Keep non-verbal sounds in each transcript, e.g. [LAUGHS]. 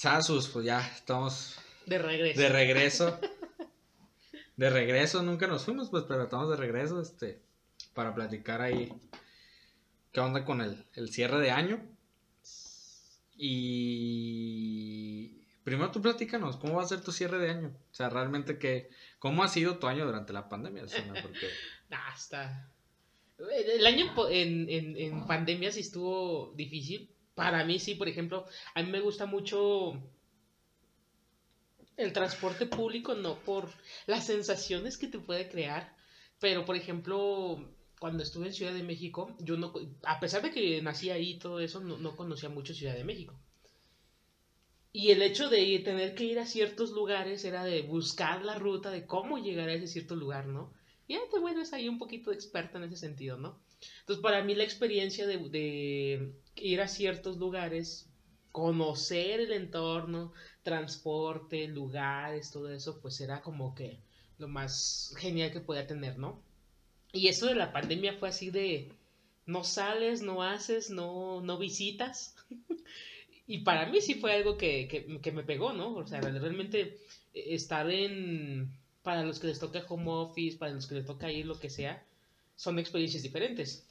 Sasus, pues ya estamos De regreso. de regreso. [LAUGHS] De regreso, nunca nos fuimos, pues, pero estamos de regreso, este, para platicar ahí qué onda con el, el cierre de año. Y primero tú platícanos, ¿cómo va a ser tu cierre de año? O sea, realmente que, ¿cómo ha sido tu año durante la pandemia? Porque, [LAUGHS] está. El año en, en, en pandemia sí estuvo difícil. Para mí sí, por ejemplo, a mí me gusta mucho el transporte público, no por las sensaciones que te puede crear, pero por ejemplo, cuando estuve en Ciudad de México, yo no, a pesar de que nací ahí y todo eso, no, no conocía mucho Ciudad de México. Y el hecho de tener que ir a ciertos lugares era de buscar la ruta de cómo llegar a ese cierto lugar, ¿no? Y ya te vuelves ahí un poquito experta en ese sentido, ¿no? Entonces, para mí la experiencia de, ir a ciertos lugares, conocer el entorno, transporte, lugares, todo eso, pues era como que lo más genial que podía tener, ¿no? Y eso de la pandemia fue así de no sales, no haces, no, no visitas. [LAUGHS] y para mí sí fue algo que, que, que me pegó, ¿no? O sea, realmente eh, estar en, para los que les toca home office, para los que les toca ir lo que sea, son experiencias diferentes.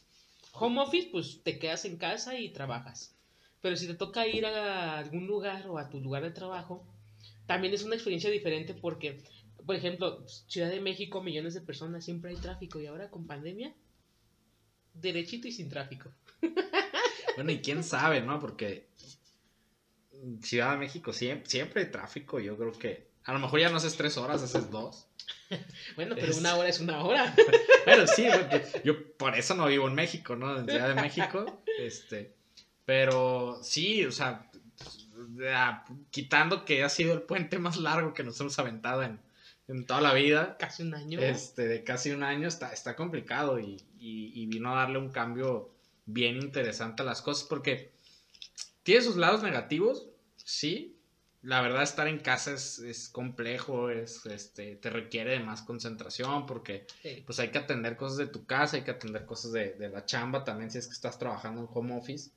Home office, pues te quedas en casa y trabajas. Pero si te toca ir a algún lugar o a tu lugar de trabajo, también es una experiencia diferente porque, por ejemplo, Ciudad de México, millones de personas, siempre hay tráfico y ahora con pandemia, derechito y sin tráfico. [LAUGHS] bueno, y quién sabe, ¿no? Porque Ciudad de México siempre, hay tráfico, yo creo que a lo mejor ya no haces tres horas, haces dos. [LAUGHS] Bueno, pero Es- una hora es una hora. [LAUGHS] Pero sí, [LAUGHS] yo por eso no vivo en México, ¿no? En Ciudad de México, este, pero sí, o sea, quitando que ha sido el puente más largo que nos hemos aventado en, en toda la vida, Casi un año. este, de casi un año, está, está complicado y, y- y vino a darle un cambio bien interesante a las cosas porque tiene sus lados negativos, sí. La verdad, estar en casa es, es complejo, es, este, te requiere de más concentración porque Sí. pues hay que atender cosas de tu casa, hay que atender cosas de, de la chamba también si es que estás trabajando en home office.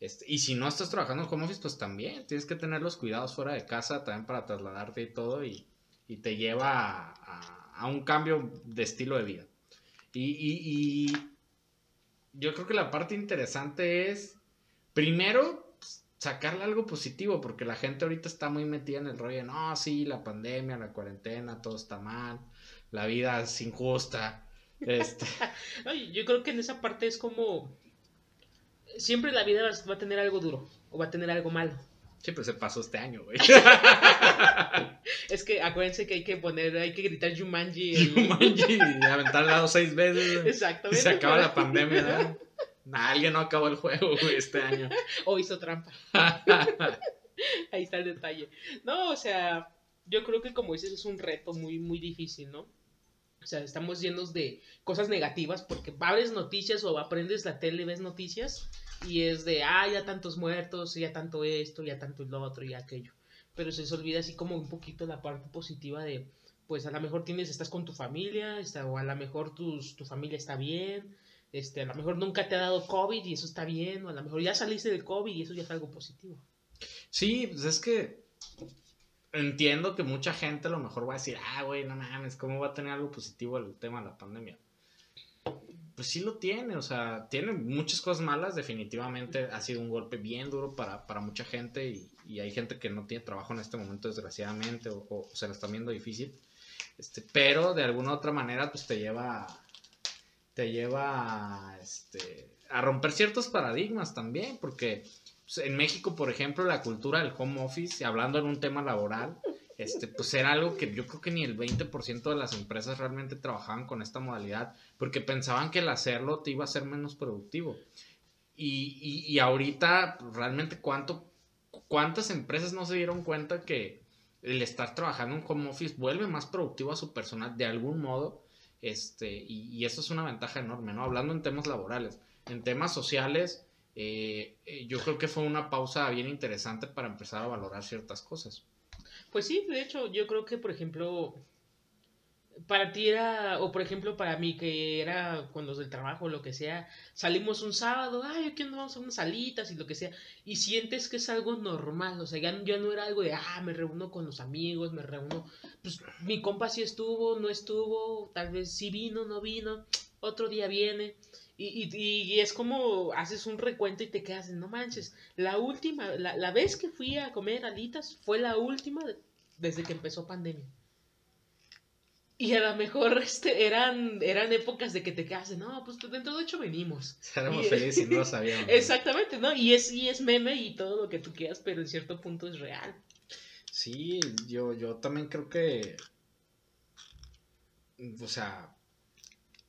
Este, y si no estás trabajando en home office, pues también tienes que tener los cuidados fuera de casa también para trasladarte y todo y, y te lleva a, a- a un cambio de estilo de vida. Y, y- y yo creo que la parte interesante es, primero, sacarle algo positivo, porque la gente ahorita está muy metida en el rollo de, no, sí, la pandemia, la cuarentena, todo está mal, la vida es injusta. Este, [LAUGHS] yo creo que en esa parte es como. Siempre la vida va a tener algo duro o va a tener algo malo. sí, pues se pasó este año, güey. [LAUGHS] Es que acuérdense que hay que poner, hay que gritar Jumanji. el- Jumanji, y aventar al lado seis veces. güey. Y Exactamente. se acaba la pandemia, ¿no? Nah, alguien no acabó el juego, güey, este año. [LAUGHS] O hizo trampa. [LAUGHS] Ahí está el detalle. No, o sea, yo creo que como dices es un reto muy, muy difícil, ¿no? O sea, estamos llenos de cosas negativas porque abres noticias o aprendes la tele, ves noticias y es de, ah, ya tantos muertos, ya tanto esto, ya tanto lo otro y aquello. Pero se les olvida así como un poquito la parte positiva de, pues a lo mejor tienes, estás con tu familia, está, o a lo mejor tus, tu familia está bien, este, a lo mejor nunca te ha dado COVID y eso está bien, o a lo mejor ya saliste del COVID y eso ya es algo positivo. Sí, pues es que entiendo que mucha gente a lo mejor va a decir, ah, güey, no mames, ¿cómo va a tener algo positivo el tema de la pandemia? Pues sí lo tiene, o sea, tiene muchas cosas malas, definitivamente ha sido un golpe bien duro para, para mucha gente y, y hay gente que no tiene trabajo en este momento, desgraciadamente, o, se la está viendo difícil, este, pero de alguna u otra manera, pues te lleva, te lleva a, este, a romper ciertos paradigmas también, porque pues, en México, por ejemplo, la cultura del home office, hablando en un tema laboral, este, pues era algo que yo creo que ni el 20% de las empresas realmente trabajaban con esta modalidad, porque pensaban que el hacerlo te iba a ser menos productivo. Y, y, y ahorita, pues, realmente, ¿cuánto, ¿cuántas empresas no se dieron cuenta que el estar trabajando en home office vuelve más productivo a su personal de algún modo? Este, y, eso es una ventaja enorme, ¿no? Hablando en temas laborales. En temas sociales, eh, eh, yo creo que fue una pausa bien interesante para empezar a valorar ciertas cosas. Pues sí, de hecho, yo creo que, por ejemplo, para ti era, o por ejemplo para mí, que era con los del trabajo lo que sea, salimos un sábado, ay, aquí vamos a unas salitas y lo que sea, y sientes que es algo normal, o sea, ya, ya no era algo de, ah, me reúno con los amigos, me reúno, pues mi compa sí estuvo, no estuvo, tal vez sí vino, no vino, otro día viene, y, y, y es como haces un recuento y te quedas, no manches, la última, la, la vez que fui a comer alitas fue la última desde que empezó pandemia. Y a lo mejor este, eran, eran épocas de que te quedas no, pues dentro de hecho venimos. Éramos felices y no lo [LAUGHS] sabíamos. Exactamente, ¿no? Y es, y es meme y todo lo que tú quieras, pero en cierto punto es real. Sí, yo, yo también creo que, o sea,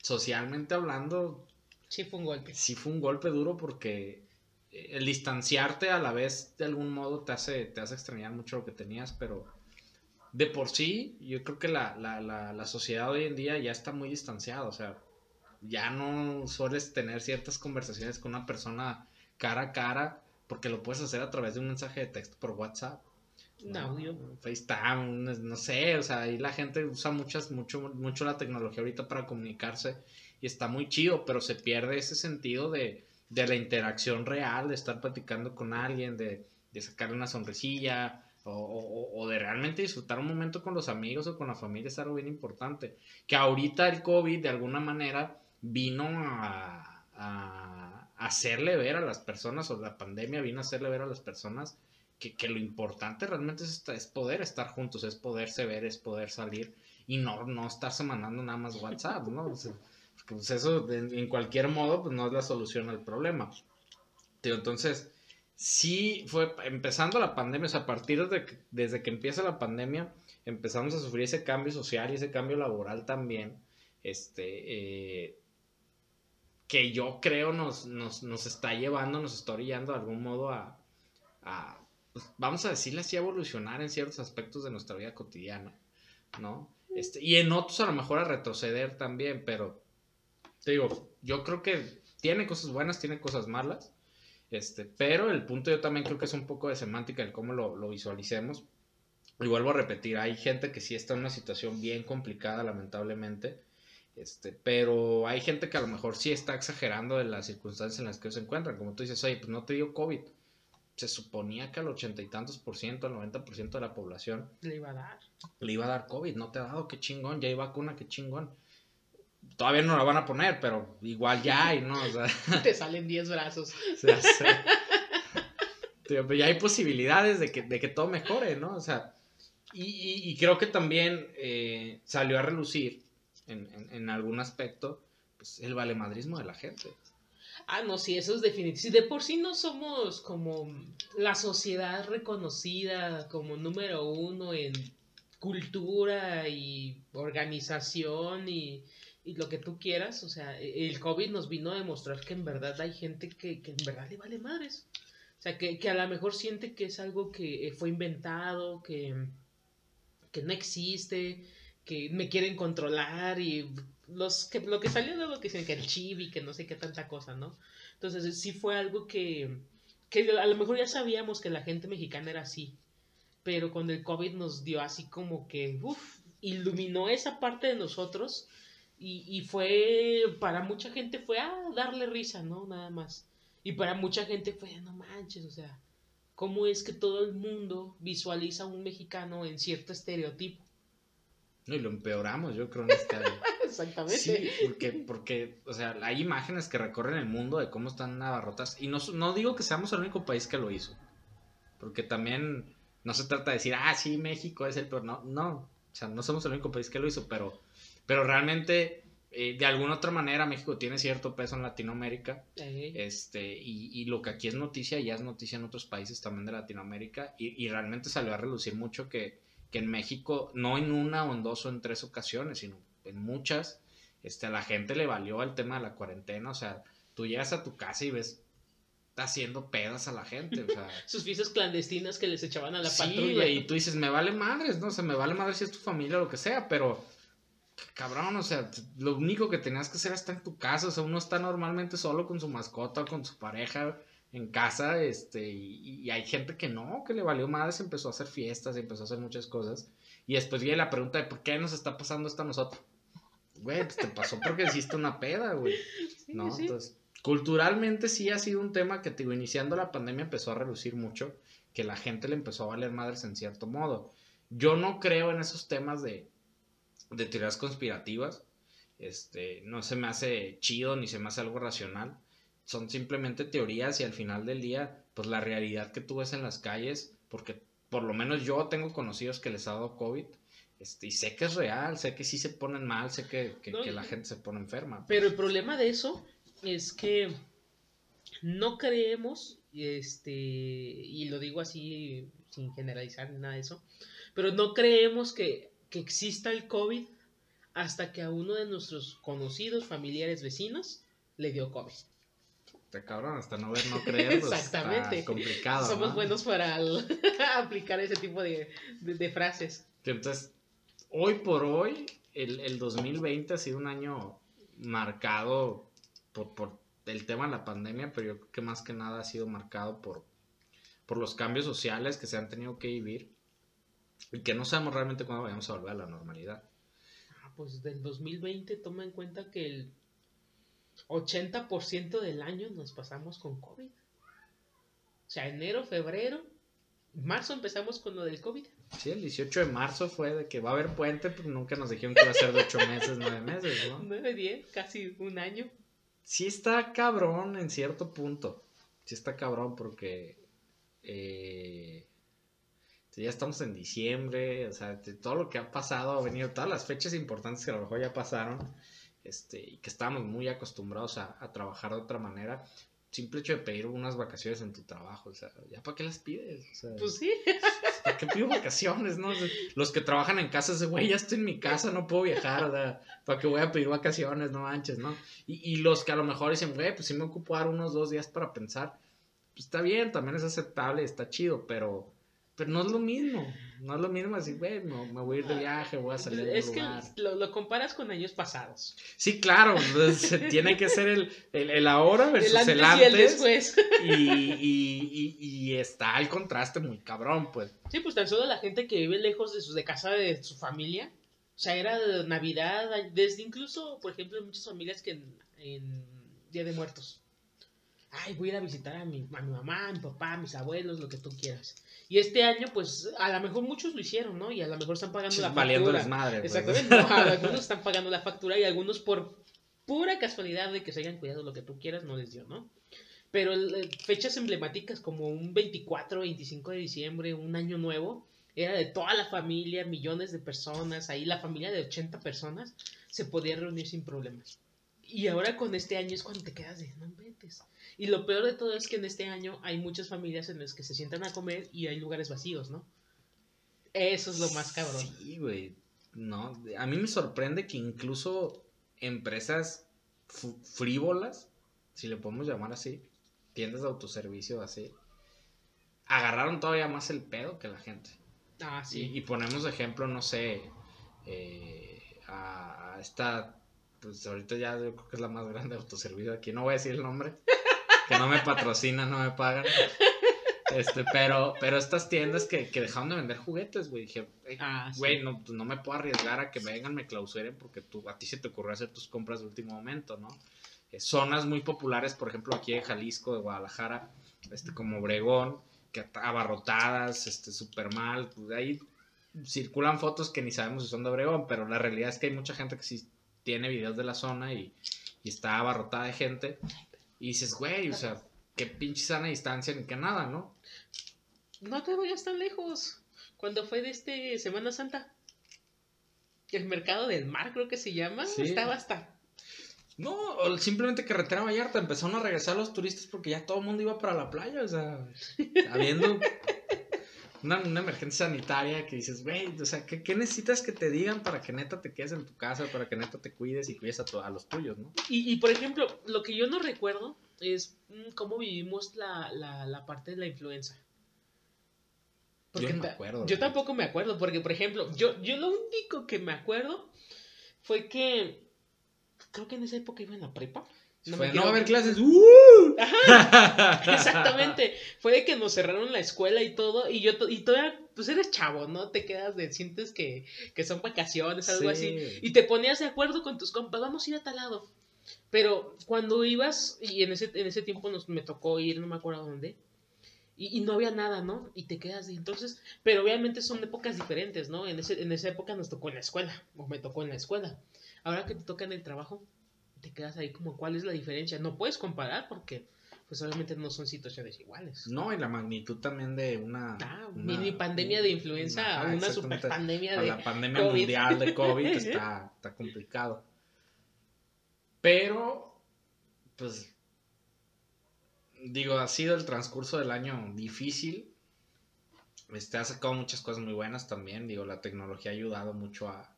socialmente hablando... Sí fue un golpe. Sí fue un golpe duro porque el distanciarte a la vez de algún modo te hace, te hace extrañar mucho lo que tenías, pero de por sí, yo creo que la, la, la, la, sociedad hoy en día ya está muy distanciada, o sea, ya no sueles tener ciertas conversaciones con una persona cara a cara, porque lo puedes hacer a través de un mensaje de texto por WhatsApp. Un audio. FaceTime, no sé, o sea, ahí la gente usa muchas, mucho, mucho la tecnología ahorita para comunicarse y está muy chido, pero se pierde ese sentido de, de la interacción real, de estar platicando con alguien, de, de sacarle una sonrisilla, o, o, de realmente disfrutar un momento con los amigos o con la familia es algo bien importante. Que ahorita el COVID de alguna manera vino a, a, hacerle ver a las personas, o la pandemia vino a hacerle ver a las personas que, que lo importante realmente es, es, poder estar juntos, es poderse ver, es poder salir y no, no estarse mandando nada más WhatsApp, ¿no? pues eso en, en, cualquier modo pues no es la solución al problema. Entonces, sí fue empezando la pandemia, o sea, a partir de que, desde que empieza la pandemia, empezamos a sufrir ese cambio social y ese cambio laboral también, este, eh, que yo creo nos, nos, nos, está llevando, nos está orillando de algún modo a, a pues, vamos a decirle así, a evolucionar en ciertos aspectos de nuestra vida cotidiana, ¿no? Este, y en otros a lo mejor a retroceder también, pero te digo, yo creo que tiene cosas buenas, tiene cosas malas, este, pero el punto yo también creo que es un poco de semántica en cómo lo, lo visualicemos. Y vuelvo a repetir, hay gente que sí está en una situación bien complicada, lamentablemente. Este, pero hay gente que a lo mejor sí está exagerando de las circunstancias en las que se encuentran. Como tú dices, oye, pues no te dio COVID. Se suponía que al ochenta y tantos por ciento, al noventa por ciento de la población le iba a dar. Le iba a dar COVID. No te ha dado, qué chingón. Ya hay vacuna, qué chingón todavía no la van a poner, pero igual ya hay, ¿no? O sea, [LAUGHS] Te salen 10 brazos. [LAUGHS] Ya, sé. pero ya hay posibilidades de que, de que todo mejore, ¿no? O sea, y, y, y creo que también eh, salió a relucir en, en, en, algún aspecto pues, el valemadrismo de la gente. Ah, no, sí, eso es definitivo. Si de por sí no somos como la sociedad reconocida como número uno en cultura y organización y y lo que tú quieras, o sea, e, el COVID nos vino a demostrar que en verdad hay gente que, que en verdad le vale madres. O sea, que, que, a lo mejor siente que es algo que eh, fue inventado, que, que no existe, que me quieren controlar y los que, lo que salió luego que dicen que el chibi, que no sé qué tanta cosa, ¿no? Entonces sí fue algo que, que a lo mejor ya sabíamos que la gente mexicana era así, pero con el COVID nos dio así como que, uff, iluminó esa parte de nosotros y, y fue, para mucha gente fue a ah, darle risa, ¿no? Nada más. Y para mucha gente fue, no manches, o sea, ¿cómo es que todo el mundo visualiza a un mexicano en cierto estereotipo? No, y lo empeoramos, yo creo, en esta... [LAUGHS] Exactamente. Sí, porque, porque, o sea, hay imágenes que recorren el mundo de cómo están abarrotas. Y no, no digo que seamos el único país que lo hizo. Porque también no se trata de decir, ah, sí, México es el peor. No, no. O sea, no somos el único país que lo hizo, pero pero realmente, eh, de alguna otra manera, México tiene cierto peso en Latinoamérica. Sí. Este, y, y, lo que aquí es noticia, ya es noticia en otros países también de Latinoamérica. Y, y realmente salió a relucir mucho que, que, en México, no en una o en dos o en tres ocasiones, sino en muchas, este, a la gente le valió el tema de la cuarentena. O sea, tú llegas a tu casa y ves haciendo pedas a la gente, o sea. [LAUGHS] Sus fiestas clandestinas que les echaban a la sí, patrulla. y tú dices, me vale madres, ¿no? O sea, me vale madres si es tu familia o lo que sea, pero cabrón, o sea, lo único que tenías que hacer está en tu casa, o sea, uno está normalmente solo con su mascota, con su pareja, en casa, este, y, y hay gente que no, que le valió madres, empezó a hacer fiestas, empezó a hacer muchas cosas. Y después viene la pregunta de por qué nos está pasando esto a nosotros. Güey, pues te pasó porque hiciste una peda, güey. Sí, ¿No? sí. Entonces, culturalmente sí ha sido un tema que, te digo, iniciando la pandemia empezó a relucir mucho, que la gente le empezó a valer madres en cierto modo. Yo no creo en esos temas de, de teorías conspirativas. Este, no se me hace chido ni se me hace algo racional. Son simplemente teorías y al final del día, pues la realidad que tú ves en las calles, porque por lo menos yo tengo conocidos que les ha dado COVID, este, y sé que es real, sé que sí se ponen mal, sé que, que- No, que y- la gente se pone enferma. Pero el problema de eso es que no creemos, este, y lo digo así sin generalizar ni nada de eso, pero no creemos que, que exista el COVID hasta que a uno de nuestros conocidos, familiares, vecinos le dio COVID. Te cabrón, hasta no ver, no creer, pues, Exactamente. está complicado. Somos ¿no? buenos para [LAUGHS] aplicar ese tipo de, de- de frases. Entonces, hoy por hoy, el, el 2020 ha sido un año marcado por, por el tema de la pandemia, pero yo creo que más que nada ha sido marcado por, por los cambios sociales que se han tenido que vivir y que no sabemos realmente cuándo vayamos a volver a la normalidad. Ah, pues del 2020 toma en cuenta que el 80% del año nos pasamos con COVID. O sea, enero, febrero, marzo empezamos con lo del COVID. Sí, el 18 de marzo fue de que va a haber puente, pues nunca nos dijeron que iba a ser de 8 meses, 9 meses, ¿no? [LAUGHS] 9, 10, casi un año. sí está cabrón en cierto punto. Sí está cabrón porque eh, ya estamos en diciembre, o sea, de todo lo que ha pasado, ha venido, todas las fechas importantes que a lo mejor ya pasaron, este, y que estábamos muy acostumbrados a, a trabajar de otra manera. Simple hecho de pedir unas vacaciones en tu trabajo, o sea, ¿ya para qué las pides? O sea, Pues sí. ¿Para qué pido vacaciones, no? O sea, Los que trabajan en casa, güey, ya estoy en mi casa, no puedo viajar, o sea, ¿para qué voy a pedir vacaciones? No manches, ¿no? Y, y los que a lo mejor dicen, güey, pues sí me ocupo dar unos dos días para pensar, pues está bien, también es aceptable, está chido, pero, pero no es lo mismo, no es lo mismo decir, güey, no, me voy a ir de viaje, voy a salir de Es que lugar. lo, lo comparas con años pasados. Sí, claro, [LAUGHS] tiene que ser el, el, el ahora versus El antes el y el antes. después. [LAUGHS] Y, y, y, y está el contraste muy cabrón, pues. Sí, pues tan solo la gente que vive lejos de, su, de casa de su familia. O sea, era de Navidad, desde incluso, por ejemplo, muchas familias que en, en Día de Muertos. Ay, voy a ir a visitar a mi, a mi mamá, a mi papá, a mis abuelos, lo que tú quieras. Y este año, pues, a lo mejor muchos lo hicieron, ¿no? Y a lo mejor están pagando la factura. madre. pues. Exactamente. No, algunos están pagando la factura y algunos por pura casualidad de que se hayan cuidado lo que tú quieras no les dio, ¿no? Pero fechas emblemáticas como un 24, 25 de diciembre, un año nuevo, era de toda la familia, millones de personas, ahí la familia de 80 personas se podía reunir sin problemas. Y ahora con este año es cuando te quedas de, no inventes. Y lo peor de todo es que en este año hay muchas familias en las que se sientan a comer y hay lugares vacíos, ¿no? Eso es lo más cabrón. Sí, güey. No, a mí me sorprende que incluso empresas frívolas, si le podemos llamar así, tiendas de autoservicio así, agarraron todavía más el pedo que la gente. Ah, Sí, y ponemos de ejemplo, no sé, eh, a esta, pues ahorita ya yo creo que es la más grande de autoservicio aquí, no voy a decir el nombre, que no me patrocinan, no me pagan. Este, pero, pero estas tiendas que, que dejaron de vender juguetes, güey, dije, "Ey, Ah, sí. güey, no, pues no me puedo arriesgar a que vengan, me clausuren porque tú, a ti se te ocurrió hacer tus compras de último momento, ¿no? Eh, zonas muy populares, por ejemplo, aquí de Jalisco, de Guadalajara, este, como Obregón, que abarrotadas, este, súper mal, pues ahí circulan fotos que ni sabemos si son de Obregón, pero la realidad es que hay mucha gente que sí tiene videos de la zona y, y está abarrotada de gente, y dices, güey, o sea, qué pinche sana distancia ni que nada, ¿no? No te vayas tan lejos. Cuando fue de este Semana Santa. El mercado del mar, creo que se llama. Sí. Estaba hasta. No, o simplemente carretera Vallarta empezaron a regresar los turistas porque ya todo el mundo iba para la playa, o sea, [LAUGHS] habiendo una, una emergencia sanitaria que dices, güey, o sea, ¿qué, qué necesitas que te digan para que neta te quedes en tu casa, para que neta te cuides y cuides a, tu- a los tuyos, ¿no? Y, y, por ejemplo, lo que yo no recuerdo es mm, cómo vivimos la, la, la parte de la influenza. Yo no me acuerdo, Yo tampoco me acuerdo, porque por ejemplo, yo, yo lo único que me acuerdo fue que creo que en esa época iba en la prepa. No Fue, me no va a haber clases. ¡Uh! [LAUGHS] Exactamente. Fue de que nos cerraron la escuela y todo. Y yo y todavía, pues eres chavo, ¿no? Te quedas de, sientes que, que son vacaciones, algo Sí. así. Y te ponías de acuerdo con tus compas, vamos a ir a tal lado. Pero cuando ibas, y en ese, en ese tiempo nos, me tocó ir, no me acuerdo dónde. Y, y no había nada, ¿no? Y te quedas de entonces, pero obviamente son épocas diferentes, ¿no? En, ese, en esa época nos tocó en la escuela, o me tocó en la escuela. Ahora que te toca en el trabajo, te quedas ahí como, ¿cuál es la diferencia? No puedes comparar porque, pues obviamente no son situaciones iguales. No, y la magnitud también de una. Ah, una- mini pandemia de influenza a una exactamente. super pandemia a de... la pandemia COVID. mundial de COVID [LAUGHS] está, está complicado. Pero, pues, digo, ha sido el transcurso del año difícil. Este, ha sacado muchas cosas muy buenas también. Digo, la tecnología ha ayudado mucho a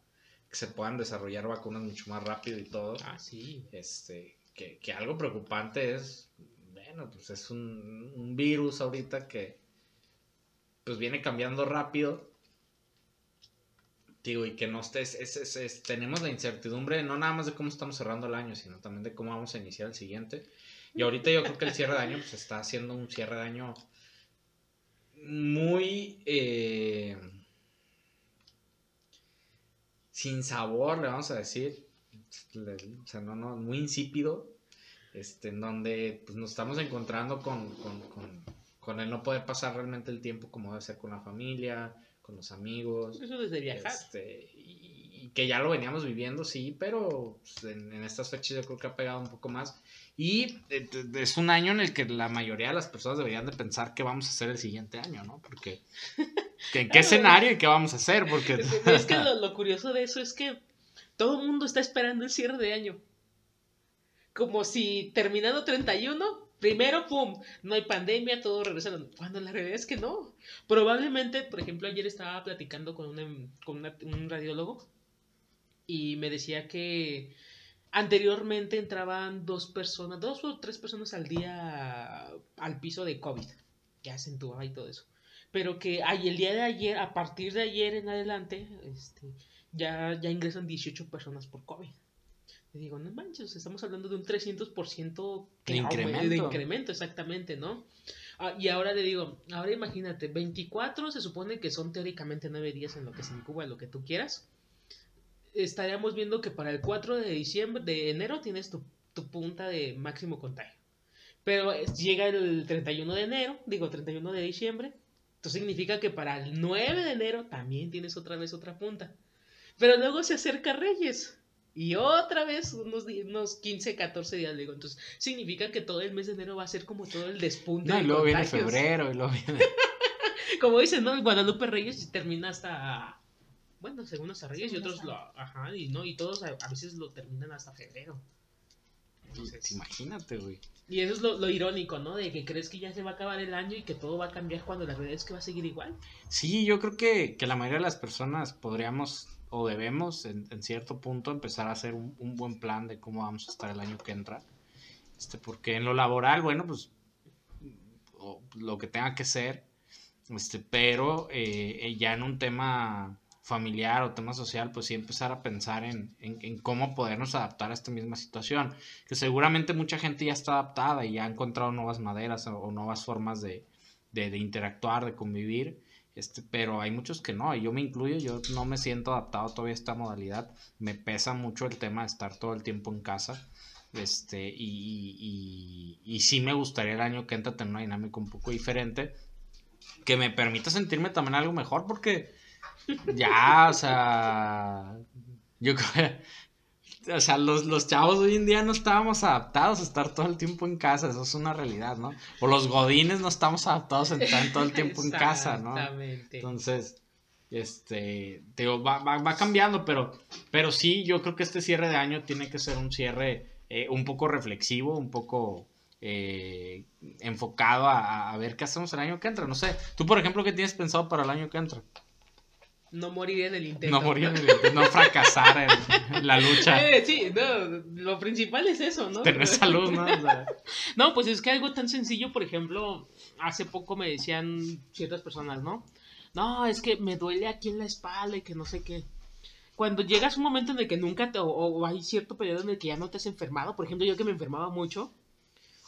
que se puedan desarrollar vacunas mucho más rápido y todo. Ah, sí. Este, que, que algo preocupante es, bueno, pues es un, un virus ahorita que pues viene cambiando rápido. Digo, y que no estés, es, es- es- tenemos la incertidumbre no nada más de cómo estamos cerrando el año, sino también de cómo vamos a iniciar el siguiente. Y ahorita yo creo que el cierre de año pues está haciendo un cierre de año muy eh, sin sabor, le vamos a decir. O sea, no, no, muy insípido. Este, en donde pues, nos estamos encontrando con, con, con, con el no poder pasar realmente el tiempo como debe ser con la familia, con los amigos. Eso desde viajar. Este, y, y que ya lo veníamos viviendo, sí, pero pues, en, en estas fechas yo creo que ha pegado un poco más. Y es un año en el que la mayoría de las personas deberían de pensar qué vamos a hacer el siguiente año, ¿no? Porque que [LAUGHS] en qué escenario y qué vamos a hacer, porque Es que- lo, curioso de eso es que todo el mundo está esperando el cierre de año. Como si terminando 31, primero, pum, no hay pandemia, todo regresando. Cuando la realidad es que no. Probablemente, por ejemplo, ayer estaba platicando con, una- con un radiólogo y me decía que anteriormente entraban dos personas, dos o tres personas al día al piso de COVID. Ya se entubaba y todo eso. Pero que ay, el día de ayer, a partir de ayer en adelante, este, ya, ya ingresan 18 personas por COVID. Le digo, no manches, estamos hablando de un 300% que De incremento. de incremento, exactamente, ¿no? Ah, y ahora le digo, ahora imagínate, 24 se supone que son teóricamente 9 días en lo que se incuba, lo que tú quieras. Estaríamos viendo que para el 4 de diciembre, de enero, tienes tu, tu punta de máximo contagio. Pero llega el 31 de enero, digo 31 de diciembre, esto significa que para el 9 de enero también tienes otra vez otra punta. Pero luego se acerca Reyes. Y otra vez unos, unos 15, 14 días, digo. Entonces, significa que todo el mes de enero va a ser como todo el despunte. no, y luego viene febrero, y luego viene... [LAUGHS] Como dicen, ¿no? Guadalupe Reyes termina hasta. Bueno, según hasta Reyes y otros lo. Ajá, y no, y todos a, a veces lo terminan hasta febrero. Entonces, Imagínate, güey. y eso es lo, lo irónico, ¿no? De que crees que ya se va a acabar el año y que todo va a cambiar cuando la realidad es que va a seguir igual. Sí, yo creo que, que la mayoría de las personas podríamos o debemos en, en cierto punto empezar a hacer un, un buen plan de cómo vamos a estar el año que entra. Este, porque en lo laboral, bueno, pues o lo que tenga que ser, este, pero eh, eh, ya en un tema familiar o tema social, pues sí empezar a pensar en, en, en cómo podernos adaptar a esta misma situación. Que seguramente mucha gente ya está adaptada y ya ha encontrado nuevas maderas o, o nuevas formas de, de, de interactuar, de convivir. Este, pero hay muchos que no, y yo me incluyo, yo no me siento adaptado todavía a esta modalidad. Me pesa mucho el tema de estar todo el tiempo en casa. Este, y, y, y, y sí me gustaría el año que entra tener una dinámica un poco diferente. Que me permita sentirme también algo mejor, porque ya, o sea, yo creo o sea, los, los chavos hoy en día no estábamos adaptados a estar todo el tiempo en casa, eso es una realidad, ¿no? O los godines no estamos adaptados a estar todo el tiempo en casa, ¿no? Exactamente. Entonces, este, te digo, va, va, va cambiando, pero, pero sí, yo creo que este cierre de año tiene que ser un cierre eh, un poco reflexivo, un poco eh, enfocado a, a ver qué hacemos el año que entra. No sé, tú, por ejemplo, ¿qué tienes pensado para el año que entra? No morir en el intento. No morir, en el intento, no [LAUGHS] fracasar en, la lucha, Eh, sí, no, lo principal es eso, ¿no? tener [LAUGHS] salud, ¿no? O sea, No, pues es que algo tan sencillo, por ejemplo, hace poco me decían ciertas personas, ¿no? No, es que me duele aquí en la espalda y que no sé qué. cuando llegas un momento en el que nunca te, o, hay cierto periodo en el que ya no te has enfermado, por ejemplo, yo que me enfermaba mucho,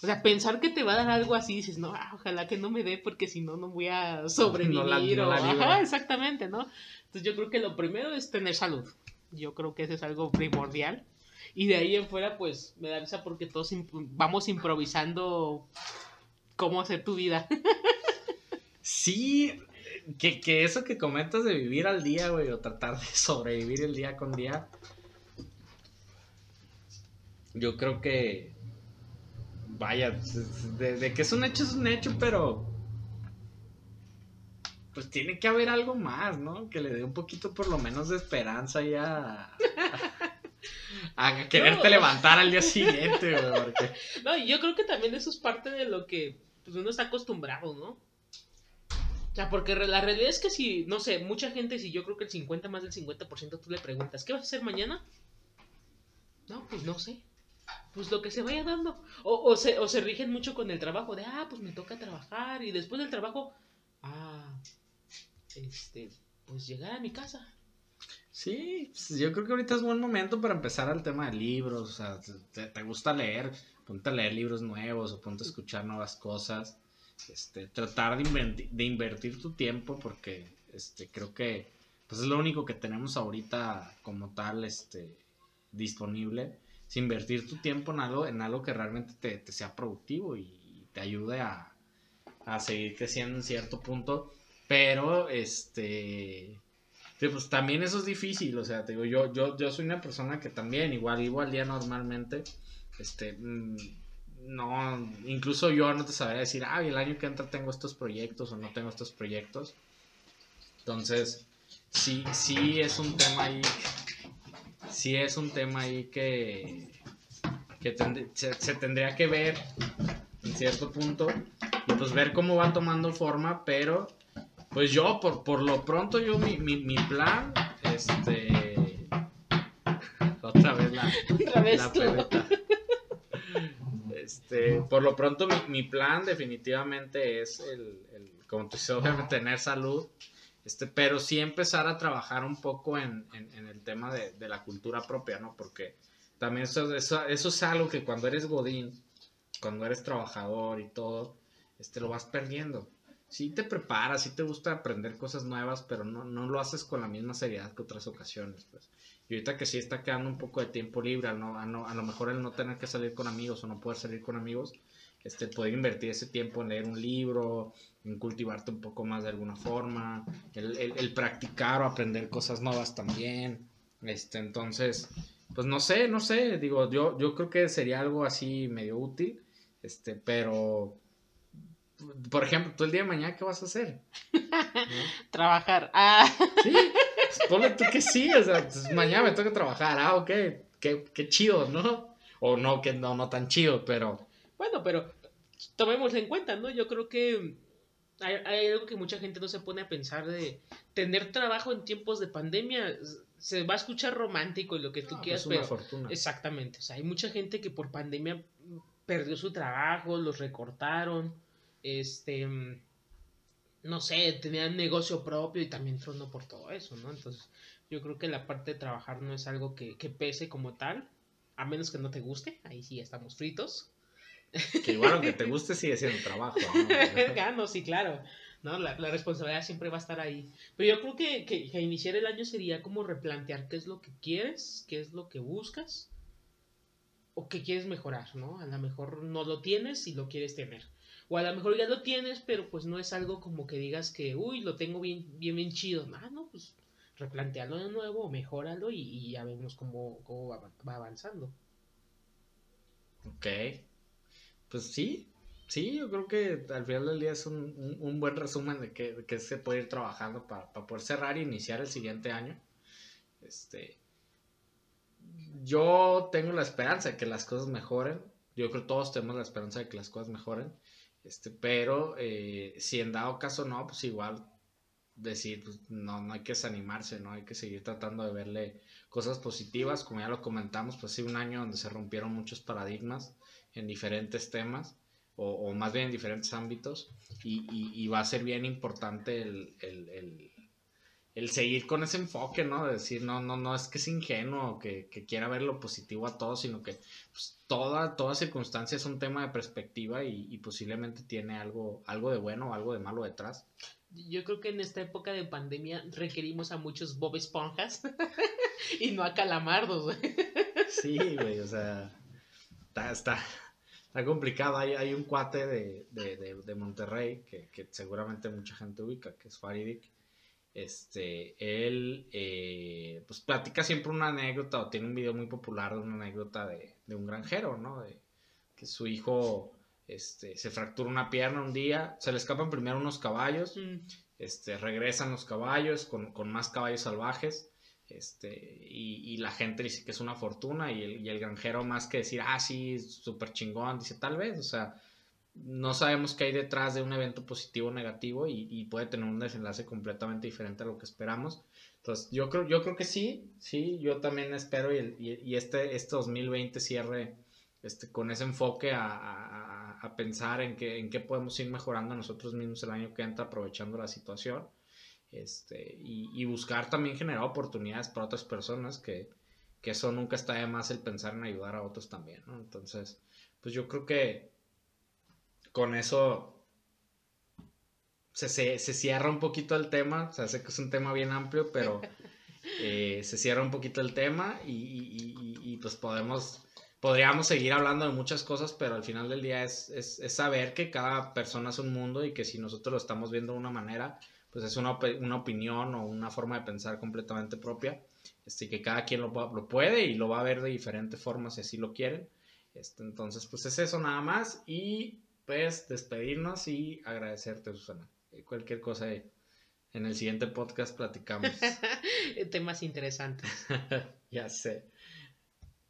o sea, pensar que te va a dar algo así, dices, no, ah, ojalá que no me dé porque si no, no voy a sobrevivir. o, ajá, exactamente, ¿no? Entonces yo creo que lo primero es tener salud. Yo creo que eso es algo primordial. Y de ahí en fuera, pues, me da risa porque todos vamos improvisando cómo hacer tu vida. [LAUGHS] sí, que, que eso que comentas de vivir al día, güey, o tratar de sobrevivir el día con día. Yo creo que vaya, de, que es un hecho, es un hecho, pero pues tiene que haber algo más, ¿no? Que le dé un poquito por lo menos de esperanza ya a, [LAUGHS] quererte levantar al día [LAUGHS] siguiente, güey. No, yo creo que también eso es parte de lo que pues, uno está acostumbrado, ¿no? O sea, porque la realidad es que si, no sé, mucha gente, si yo creo que el 50 más del 50% tú le preguntas, ¿qué vas a hacer mañana? No, pues no sé pues lo que se vaya dando. O, se, o se rigen mucho con el trabajo de, ah, pues me toca trabajar y después del trabajo, ah, este, pues llegar a mi casa. Sí, pues, yo creo que ahorita es buen momento para empezar al tema de libros, o sea, te, gusta leer, ponte a leer libros nuevos o ponte a escuchar nuevas cosas, este, tratar de, de invertir tu tiempo porque, este, creo que, pues es lo único que tenemos ahorita como tal, este, disponible invertir tu tiempo en algo, en algo que realmente te, sea productivo y te ayude a, seguir creciendo en cierto punto. Pero, este, pues también eso es difícil, o sea, te digo, yo, yo, yo soy una persona que también, igual vivo al día normalmente, este, mm, no, incluso yo no te sabría decir, ah, el año que entra tengo estos proyectos o no tengo estos proyectos. Entonces, sí, sí es un tema ahí sí es un tema ahí que, se, tendría que ver en cierto punto y pues ver cómo va tomando forma, pero pues yo por, por lo pronto yo mi, mi, plan, este... [LAUGHS] Otra vez la... Otra vez Este, por lo pronto mi, mi plan definitivamente es el, el como tú dices, obviamente tener salud este, pero sí empezar a trabajar un poco en, el tema de, la cultura propia, ¿no? Porque también eso, eso, es algo que cuando eres godín, cuando eres trabajador y todo, este, lo vas perdiendo. Sí te preparas, sí te gusta aprender cosas nuevas, pero no, no lo haces con la misma seriedad que otras ocasiones, pues. Y ahorita que sí está quedando un poco de tiempo libre, no, a, a lo mejor el no tener que salir con amigos o no poder salir con amigos, este, poder invertir ese tiempo en leer un libro, en cultivarte un poco más de alguna forma, el, practicar o aprender cosas nuevas también. Este, entonces, pues no sé, no sé, digo, yo, yo creo que sería algo así medio útil, este, pero, por ejemplo, tú el día de mañana, ¿qué vas a hacer? [LAUGHS] Trabajar. Ah. Sí, pues tú que sí, o sea, pues mañana me toca trabajar, ah, ok, qué, qué chido, ¿no? O no, que no, no tan chido, pero... Bueno, pero tomémoslo en cuenta, ¿no? Yo creo que hay, algo que mucha gente no se pone a pensar de tener trabajo en tiempos de pandemia. Se va a escuchar romántico y lo que tú pues quieras, pero exactamente. O sea, hay mucha gente que por pandemia perdió su trabajo, los recortaron, este, no sé, tenían negocio propio y también tronó por todo eso, ¿no? Entonces, yo creo que la parte de trabajar no es algo que, que pese como tal, a menos que no te guste, ahí sí estamos fritos. Que igual aunque te [LAUGHS] guste sigue siendo trabajo. ¿no? [LAUGHS] sí, claro. ¿no? La, responsabilidad siempre va a estar ahí. Pero yo creo que, que, iniciar el año sería como replantear qué es lo que quieres, qué es lo que buscas o qué quieres mejorar, ¿no? A lo mejor no lo tienes y lo quieres tener. O a lo mejor ya lo tienes, pero pues no es algo como que digas que, uy, lo tengo bien, bien, bien chido. Ah, no, pues replantealo de nuevo, mejóralo y, ya vemos cómo, cómo va, va avanzando. Ok. Pues sí, sí, yo creo que al final del día es un, buen resumen de que, se puede ir trabajando para, poder cerrar e iniciar el siguiente año. Este, yo tengo la esperanza de que las cosas mejoren. Yo creo que todos tenemos la esperanza de que las cosas mejoren. Este, pero eh, si en dado caso no, pues igual decir, pues no, no hay que desanimarse, ¿no? Hay que seguir tratando de verle cosas positivas. Como ya lo comentamos, pues sí, un año donde se rompieron muchos paradigmas en diferentes temas, o, más bien en diferentes ámbitos, y, va a ser bien importante el, el seguir con ese enfoque, ¿no? De decir, no, no, no es que es ingenuo, que, que quiera ver lo positivo a todo, sino que pues, toda, toda circunstancia es un tema de perspectiva y, y, posiblemente tiene algo, algo de bueno o algo de malo detrás. Yo creo que en esta época de pandemia requerimos a muchos Bob Esponjas [LAUGHS] y no a calamardos, güey. Sí, güey, o sea, está, está, está complicado. Hay, hay un cuate de, de, de, de Monterrey que, que, seguramente mucha gente ubica, que es Faridik. Este, él, eh, pues platica siempre una anécdota o tiene un video muy popular de una anécdota de, de un granjero, ¿no? De que su hijo este, se fractura una pierna un día, se le escapan primero unos caballos, mm. este, regresan los caballos con, con más caballos salvajes este, y, y, la gente dice que es una fortuna y el, granjero más que decir, ah, sí, súper chingón, dice tal vez, o sea, no sabemos qué hay detrás de un evento positivo o negativo y, puede tener un desenlace completamente diferente a lo que esperamos. Entonces, yo creo, yo creo que sí, sí, yo también espero y, y este, este 2020 cierre este, con ese enfoque a pensar en, que, en qué podemos ir mejorando nosotros mismos el año que entra aprovechando la situación este, y, y, buscar también generar oportunidades para otras personas, que, que, eso nunca está de más el pensar en ayudar a otros también, ¿no? Entonces, pues yo creo que con eso se, se, se cierra un poquito el tema, o sea, sé que es un tema bien amplio, pero [LAUGHS] eh, se cierra un poquito el tema y, y, y, pues podemos, podríamos seguir hablando de muchas cosas, pero al final del día es, es, es saber que cada persona es un mundo y que si nosotros lo estamos viendo de una manera, pues es una, una, opinión o una forma de pensar completamente propia, este, que cada quien lo, lo, puede y lo va a ver de diferentes formas si así lo quieren. Este, entonces, pues es eso nada más y pues despedirnos y agradecerte, Susana. Cualquier cosa en el siguiente podcast platicamos. [LAUGHS] Temas interesantes. [LAUGHS] ya sé.